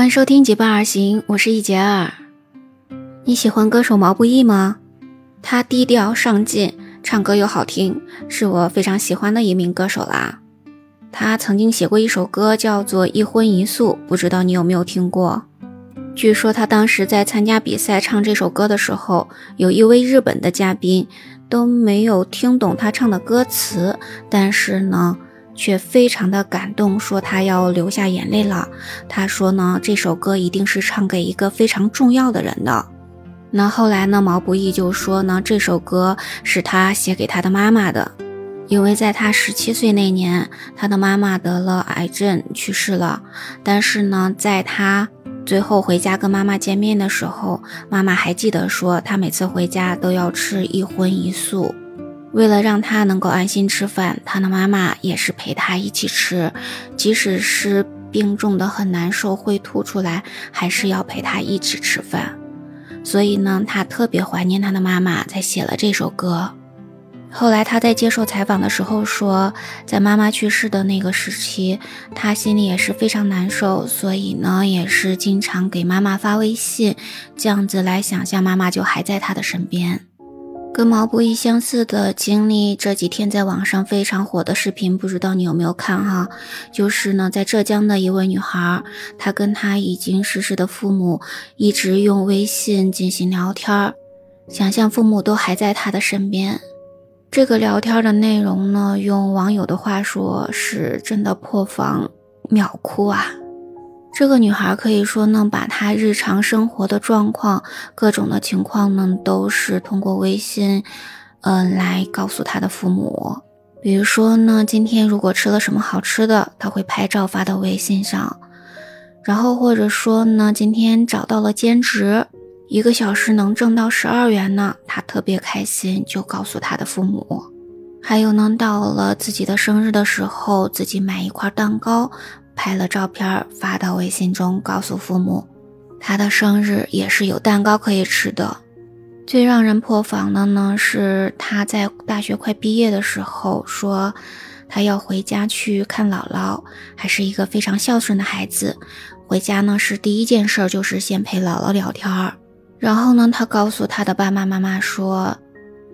欢迎收听《结伴而行》，我是一杰儿。你喜欢歌手毛不易吗？他低调上进，唱歌又好听，是我非常喜欢的一名歌手啦。他曾经写过一首歌，叫做《一荤一素》，不知道你有没有听过？据说他当时在参加比赛唱这首歌的时候，有一位日本的嘉宾都没有听懂他唱的歌词，但是呢。却非常的感动，说他要流下眼泪了。他说呢，这首歌一定是唱给一个非常重要的人的。那后来呢，毛不易就说呢，这首歌是他写给他的妈妈的，因为在他十七岁那年，他的妈妈得了癌症去世了。但是呢，在他最后回家跟妈妈见面的时候，妈妈还记得说，他每次回家都要吃一荤一素。为了让他能够安心吃饭，他的妈妈也是陪他一起吃，即使是病重的很难受会吐出来，还是要陪他一起吃饭。所以呢，他特别怀念他的妈妈，才写了这首歌。后来他在接受采访的时候说，在妈妈去世的那个时期，他心里也是非常难受，所以呢，也是经常给妈妈发微信，这样子来想象妈妈就还在他的身边。跟毛不易相似的经历，这几天在网上非常火的视频，不知道你有没有看哈？就是呢，在浙江的一位女孩，她跟她已经逝世的父母一直用微信进行聊天，想象父母都还在她的身边。这个聊天的内容呢，用网友的话说，是真的破防秒哭啊！这个女孩可以说呢，把她日常生活的状况、各种的情况呢，都是通过微信，嗯，来告诉她的父母。比如说呢，今天如果吃了什么好吃的，她会拍照发到微信上。然后或者说呢，今天找到了兼职，一个小时能挣到十二元呢，她特别开心，就告诉她的父母。还有呢，到了自己的生日的时候，自己买一块蛋糕。拍了照片发到微信中，告诉父母，他的生日也是有蛋糕可以吃的。最让人破防的呢，是他在大学快毕业的时候说，他要回家去看姥姥，还是一个非常孝顺的孩子。回家呢是第一件事就是先陪姥姥聊天儿，然后呢，他告诉他的爸爸妈妈说，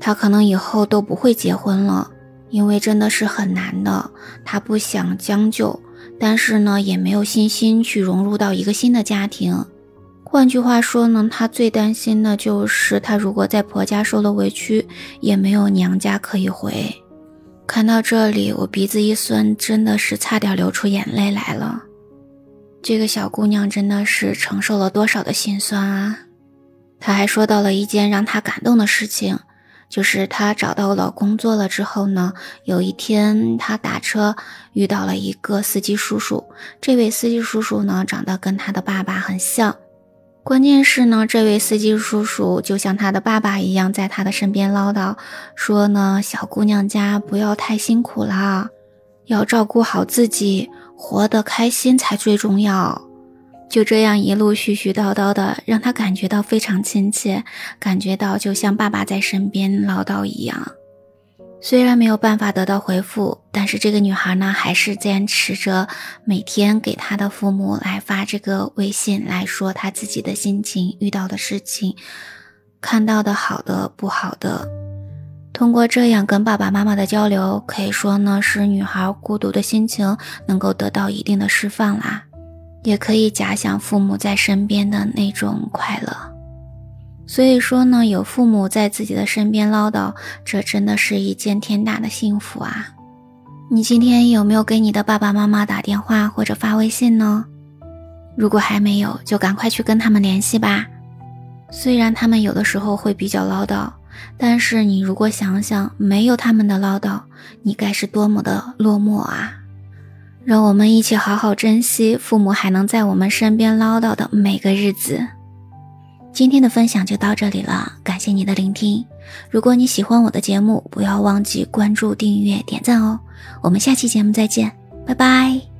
他可能以后都不会结婚了，因为真的是很难的，他不想将就。但是呢，也没有信心去融入到一个新的家庭。换句话说呢，她最担心的就是她如果在婆家受了委屈，也没有娘家可以回。看到这里，我鼻子一酸，真的是差点流出眼泪来了。这个小姑娘真的是承受了多少的心酸啊！她还说到了一件让她感动的事情。就是她找到了工作了之后呢，有一天她打车遇到了一个司机叔叔。这位司机叔叔呢，长得跟他的爸爸很像。关键是呢，这位司机叔叔就像他的爸爸一样，在他的身边唠叨说呢：“小姑娘家不要太辛苦了，要照顾好自己，活得开心才最重要。”就这样一路絮絮叨叨的，让他感觉到非常亲切，感觉到就像爸爸在身边唠叨一样。虽然没有办法得到回复，但是这个女孩呢，还是坚持着每天给她的父母来发这个微信，来说她自己的心情、遇到的事情、看到的好的、不好的。通过这样跟爸爸妈妈的交流，可以说呢，是女孩孤独的心情能够得到一定的释放啦。也可以假想父母在身边的那种快乐，所以说呢，有父母在自己的身边唠叨，这真的是一件天大的幸福啊！你今天有没有给你的爸爸妈妈打电话或者发微信呢？如果还没有，就赶快去跟他们联系吧。虽然他们有的时候会比较唠叨，但是你如果想想，没有他们的唠叨，你该是多么的落寞啊！让我们一起好好珍惜父母还能在我们身边唠叨的每个日子。今天的分享就到这里了，感谢你的聆听。如果你喜欢我的节目，不要忘记关注、订阅、点赞哦。我们下期节目再见，拜拜。